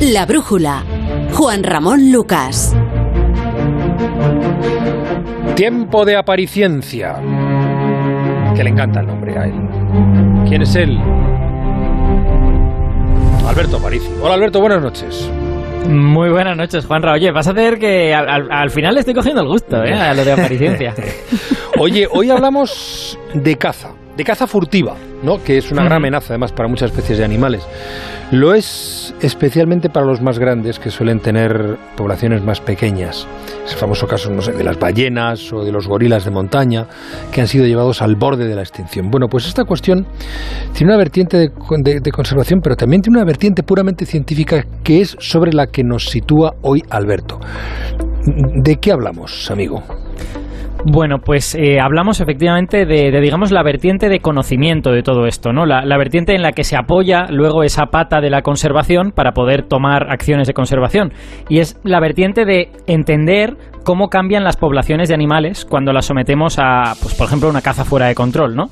La brújula. Juan Ramón Lucas. Tiempo de apariciencia. Que le encanta el nombre a él. ¿Quién es él? Alberto Aparici. Hola Alberto, buenas noches. Muy buenas noches, Juanra. Oye, vas a hacer que al, al final le estoy cogiendo el gusto, ¿eh? A lo de apariciencia. Oye, hoy hablamos de caza, de caza furtiva, ¿no? Que es una gran amenaza además para muchas especies de animales. Lo es especialmente para los más grandes que suelen tener poblaciones más pequeñas. Es el famoso caso, no sé, de las ballenas o de los gorilas de montaña que han sido llevados al borde de la extinción. Bueno, pues esta cuestión tiene una vertiente de, de- de conservación, pero también tiene una vertiente puramente científica que es sobre la que nos sitúa hoy Alberto. ¿De qué hablamos, amigo? Bueno, pues eh, hablamos efectivamente de, digamos, la vertiente de conocimiento de todo esto, ¿no? La, vertiente en la que se apoya luego esa pata de la conservación para poder tomar acciones de conservación. Y es la vertiente de entender cómo cambian las poblaciones de animales cuando las sometemos a, pues, por ejemplo, una caza fuera de control, ¿no?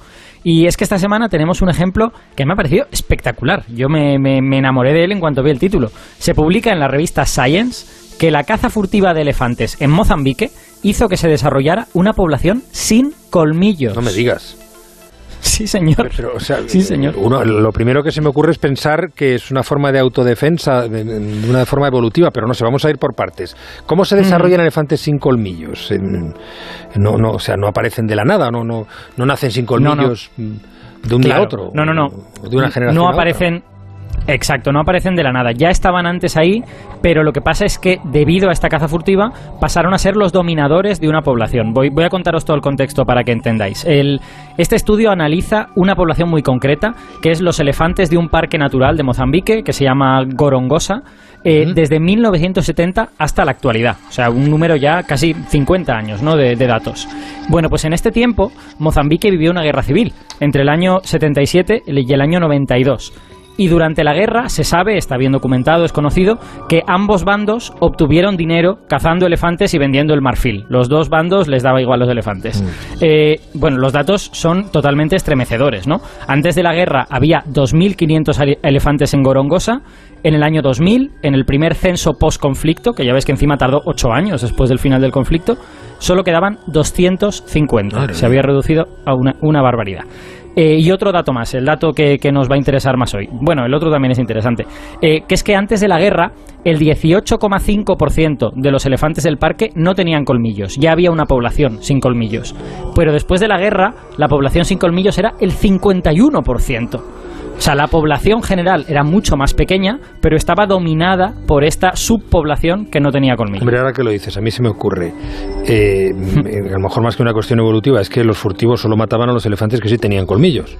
Y es que esta semana tenemos un ejemplo que me ha parecido espectacular. Yo me- me enamoré de él en cuanto vi el título. Se publica en la revista Science que la caza furtiva de elefantes en Mozambique hizo que se desarrollara una población sin colmillos. No me digas. Sí, señor. Pero, o sea, Sí, señor. Uno, lo primero que se me ocurre es pensar que es una forma de autodefensa, de, de una forma evolutiva, pero no sé, vamos a ir por partes. ¿Cómo se desarrollan elefantes sin colmillos? En- no, no, o sea, no aparecen de la nada, no, no, no nacen sin colmillos mm, de un día a Claro. otro. No, no, no. De una generación No a otra. Exacto, no aparecen de la nada. Ya estaban antes ahí, pero lo que pasa es que debido a esta caza furtiva pasaron a ser los dominadores de una población. Voy, voy a contaros todo el contexto para que entendáis. El- este estudio analiza una población muy concreta, que es los elefantes de un parque natural de Mozambique, que se llama Gorongosa, eh, desde 1970 hasta la actualidad. O sea, un número ya casi 50 años ¿no? de, de datos. Bueno, pues en este tiempo Mozambique vivió una guerra civil entre el año 77 y el año 92. Y durante la guerra se sabe, está bien documentado, es conocido, que ambos bandos obtuvieron dinero cazando elefantes y vendiendo el marfil. Los dos bandos les daba igual los elefantes. Eh, bueno, los datos son totalmente estremecedores, ¿no? Antes de la guerra había 2.500 ale- elefantes en Gorongosa. En el año 2000, en el primer censo post-conflicto, que ya ves que encima tardó 8 años después del final del conflicto, solo quedaban 250. Madre Se había reducido a una, una barbaridad. Eh, y otro dato más, el dato que, nos va a interesar más hoy. Bueno, el otro también es interesante. eh, que es que antes de la guerra, el 18,5% de los elefantes del parque no tenían colmillos. Ya había una población sin colmillos. Pero después de la guerra, la población sin colmillos era el 51%. O sea, la población general era mucho más pequeña, pero estaba dominada por esta subpoblación que no tenía colmillos. Hombre, ahora que lo dices, a mí se me ocurre, eh, eh, a lo mejor más que una cuestión evolutiva, es que los furtivos solo mataban a los elefantes que sí tenían colmillos.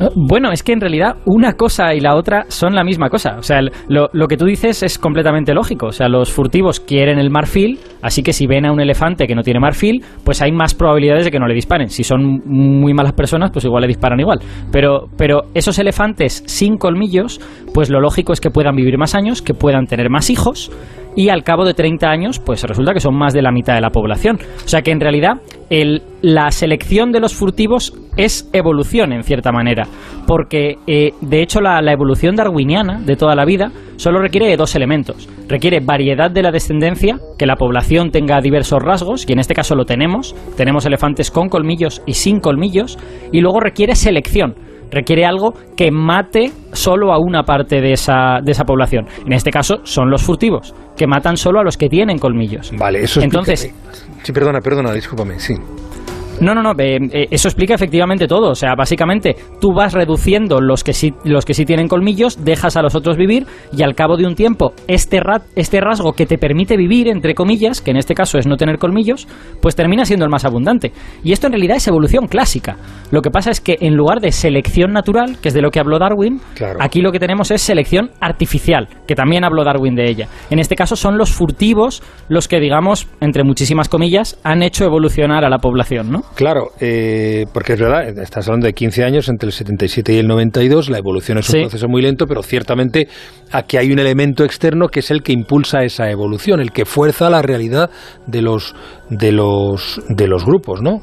Eh, Bueno, es que en realidad una cosa y la otra son la misma cosa. O sea, lo, lo que tú dices es completamente lógico. O sea, los furtivos quieren el marfil, así que si ven a un elefante que no tiene marfil, pues hay más probabilidades de que no le disparen. Si son muy malas personas, pues igual le disparan igual. Pero, pero esos elefantes sin colmillos, pues lo lógico es que puedan vivir más años, que puedan tener más hijos. Y al cabo de 30 años, pues resulta que son más de la mitad de la población. O sea que en realidad el- la selección de los furtivos es evolución en cierta manera, porque eh, de hecho la, la evolución darwiniana de toda la vida solo requiere de dos elementos. Requiere variedad de la descendencia, que la población tenga diversos rasgos, y en este caso lo tenemos, tenemos elefantes con colmillos y sin colmillos, y luego requiere selección. Requiere algo que mate solo a una parte de esa, de esa población. En este caso son los furtivos, que matan solo a los que tienen colmillos. Vale, eso Entonces, Sí, perdona, perdona, discúlpame, sí. No, no, no, eh, eh, eso explica efectivamente todo. O sea, básicamente tú vas reduciendo los que sí, los que sí tienen colmillos, dejas a los otros vivir y al cabo de un tiempo este, ra- este rasgo que te permite vivir, entre comillas, que en este caso es no tener colmillos, pues termina siendo el más abundante. Y esto en realidad es evolución clásica. Lo que pasa es que en lugar de selección natural, que es de lo que habló Darwin, Claro. aquí lo que tenemos es selección artificial, que también habló Darwin de ella. En este caso son los furtivos los que, digamos, entre muchísimas comillas, han hecho evolucionar a la población, ¿no? Claro, eh, porque es verdad, estás hablando de 15 años entre el 77 y el 92, la evolución es un Sí. proceso muy lento, pero ciertamente aquí hay un elemento externo que es el que impulsa esa evolución, el que fuerza la realidad de los de los de los grupos, ¿no?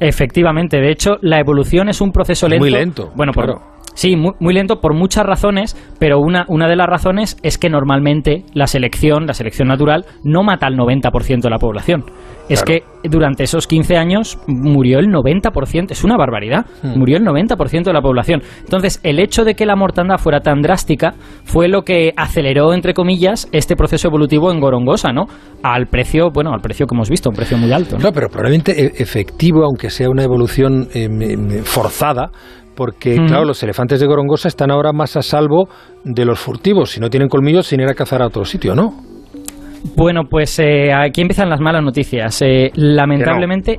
Efectivamente, de hecho, la evolución es un proceso lento. Muy lento, Bueno, por-. Sí, muy, lento por muchas razones, pero una, una de las razones es que normalmente la selección, la selección natural, no mata al 90% de la población. Es que durante esos 15 años murió el 90%, es una barbaridad, hmm. murió el 90% de la población. Entonces, el hecho de que la mortandad fuera tan drástica fue lo que aceleró, entre comillas, este proceso evolutivo en Gorongosa, ¿no? Al precio, bueno, al precio que hemos visto, un precio muy alto. ¿no? pero probablemente e, efectivo, aunque sea una evolución em, forzada, porque, claro, los elefantes de Gorongosa están ahora más a salvo de los furtivos. Si no tienen colmillos, sin ir a cazar a otro sitio, ¿no? Bueno, pues eh, aquí empiezan las malas noticias. Eh, lamentablemente,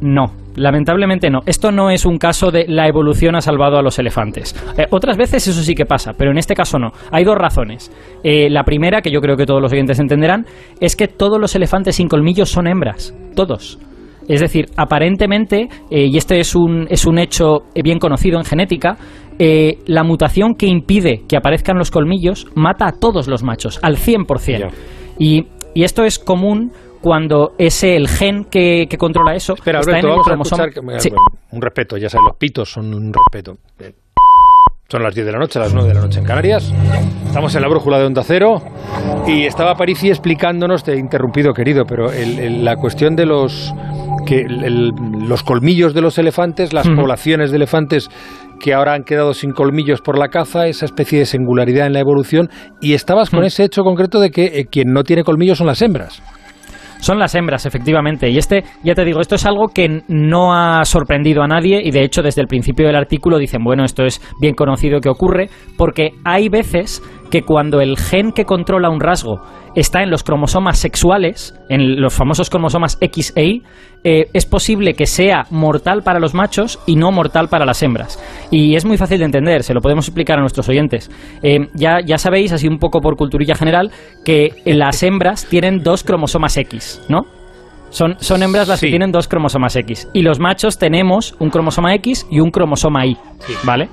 no. Lamentablemente no. Esto no es un caso de la evolución ha salvado a los elefantes. Eh, otras veces eso sí que pasa, pero en este caso no. Hay dos razones. la primera, que yo creo que todos los oyentes entenderán, es que todos los elefantes sin colmillos son hembras. Todos. Es decir, aparentemente, eh, y este es un, es un hecho bien conocido en genética, eh, la mutación que impide que aparezcan los colmillos mata a todos los machos, al 100%. Y, y esto es común cuando ese el gen que, controla eso Espera, está en el cromosoma. Un respeto, ya sabes, los pitos son un respeto. Son las 10 de la noche, las 9 de la noche en Canarias. Estamos en la brújula de Onda Cero y estaba Parisi explicándonos, te he interrumpido querido, pero la cuestión de los que los colmillos de los elefantes, las poblaciones de elefantes que ahora han quedado sin colmillos por la caza, esa especie de singularidad en la evolución, y estabas con ese hecho concreto de que eh, quien no tiene colmillos son las hembras. Son las hembras, efectivamente. Y este, ya te digo, esto es algo que no ha sorprendido a nadie y de hecho desde el principio del artículo dicen, bueno, esto es bien conocido que ocurre porque hay veces que cuando el gen que controla un rasgo está en los cromosomas sexuales, en los famosos cromosomas X e Y, eh, es posible que sea mortal para los machos y no mortal para las hembras. Y es muy fácil de entender, se lo podemos explicar a nuestros oyentes. Eh, ya, ya sabéis, así un poco por culturilla general, que las hembras tienen dos cromosomas X, ¿no? Son, son, hembras las que tienen dos cromosomas X. Y los machos tenemos un cromosoma X y un cromosoma Y. ¿Vale?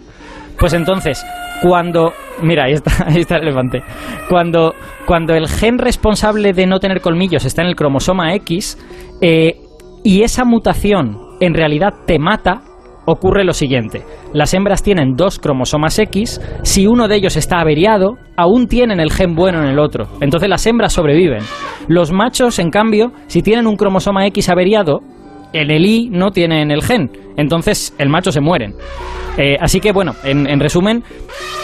Pues entonces, cuando. Mira, ahí está, ahí está el elefante. Cuando, cuando el gen responsable de no tener colmillos está en el cromosoma X eh, y esa mutación en realidad te mata, ocurre lo siguiente. Las hembras tienen dos cromosomas X, si uno de ellos está averiado, aún tienen el gen bueno en el otro. Entonces las hembras sobreviven. Los machos, en cambio, si tienen un cromosoma X averiado, en el Y no tienen el gen. Entonces el macho se mueren. Eh, así que, bueno, en, resumen,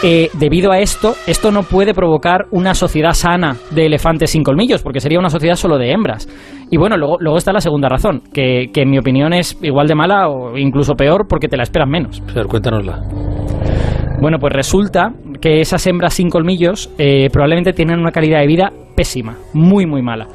eh, debido a esto, esto no puede provocar una sociedad sana de elefantes sin colmillos, porque sería una sociedad solo de hembras. Y bueno, luego, luego está la segunda razón, que, en mi opinión es igual de mala o incluso peor porque te la esperan menos. Pero cuéntanosla. Bueno, pues resulta que esas hembras sin colmillos eh, probablemente tienen una calidad de vida pésima, muy, muy mala.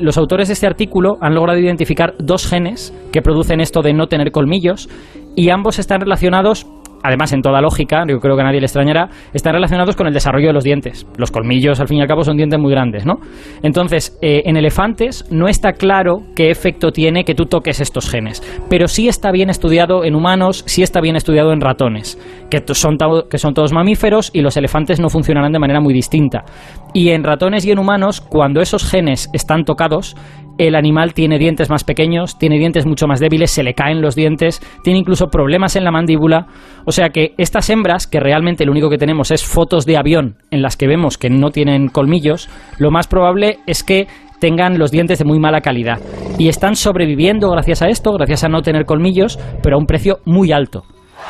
los autores de este artículo han logrado identificar dos genes que producen esto de no tener colmillos y ambos están relacionados además en toda lógica, yo creo que a nadie le extrañará, están relacionados con el desarrollo de los dientes. Los colmillos, al fin y al cabo, son dientes muy grandes, ¿no? Entonces, eh, en elefantes no está claro qué efecto tiene que tú toques estos genes, pero sí está bien estudiado en humanos, sí está bien estudiado en ratones, que son, que son todos mamíferos y los elefantes no funcionarán de manera muy distinta. Y en ratones y en humanos, cuando esos genes están tocados, el animal tiene dientes más pequeños, tiene dientes mucho más débiles, se le caen los dientes, tiene incluso problemas en la mandíbula. O sea que estas hembras, que realmente lo único que tenemos es fotos de avión en las que vemos que no tienen colmillos, lo más probable es que tengan los dientes de muy mala calidad. Y están sobreviviendo gracias a esto, gracias a no tener colmillos, pero a un precio muy alto.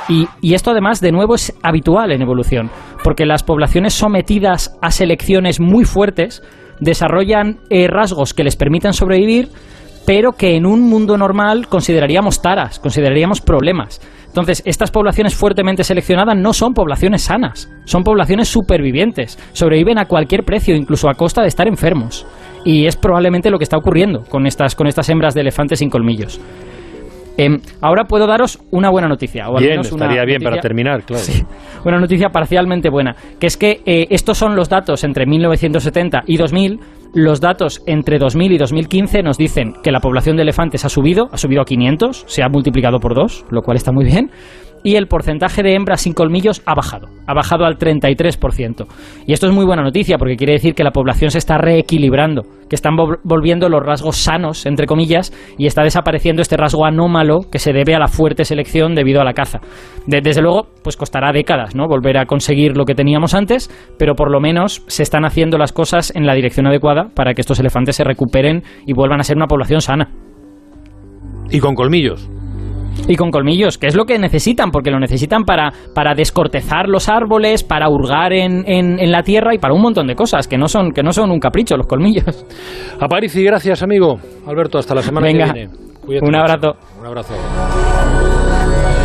Y, y, esto además, de nuevo, es habitual en evolución, porque las poblaciones sometidas a selecciones muy fuertes desarrollan eh, rasgos que les permitan sobrevivir, pero que en un mundo normal consideraríamos taras, consideraríamos problemas. Entonces, estas poblaciones fuertemente seleccionadas no son poblaciones sanas, son poblaciones supervivientes, sobreviven a cualquier precio, incluso a costa de estar enfermos. Y es probablemente lo que está ocurriendo con estas, con estas hembras de elefantes sin colmillos. Em, ahora puedo daros una buena noticia. O bien, estaría bien para terminar, claro. una noticia parcialmente buena, que es que eh, estos son los datos entre 1970 y 2000. Los datos entre 2000 y 2015 nos dicen que la población de elefantes ha subido, ha subido a 500, se ha multiplicado por dos, lo cual está muy bien. Y el porcentaje de hembras sin colmillos ha bajado, ha bajado al 33%. Y esto es muy buena noticia porque quiere decir que la población se está reequilibrando, que están volviendo los rasgos sanos, entre comillas, y está desapareciendo este rasgo anómalo que se debe a la fuerte selección debido a la caza. desde luego, pues costará décadas, ¿no? Volver a conseguir lo que teníamos antes, pero por lo menos se están haciendo las cosas en la dirección adecuada para que estos elefantes se recuperen y vuelvan a ser una población sana. Y con colmillos. Y con colmillos, que es lo que necesitan, porque lo necesitan para, para descortezar los árboles, para hurgar en, en, la tierra y para un montón de cosas, que no son, que no son un capricho los colmillos. y gracias amigo. Alberto, hasta la semana que viene. un abrazo. Un abrazo.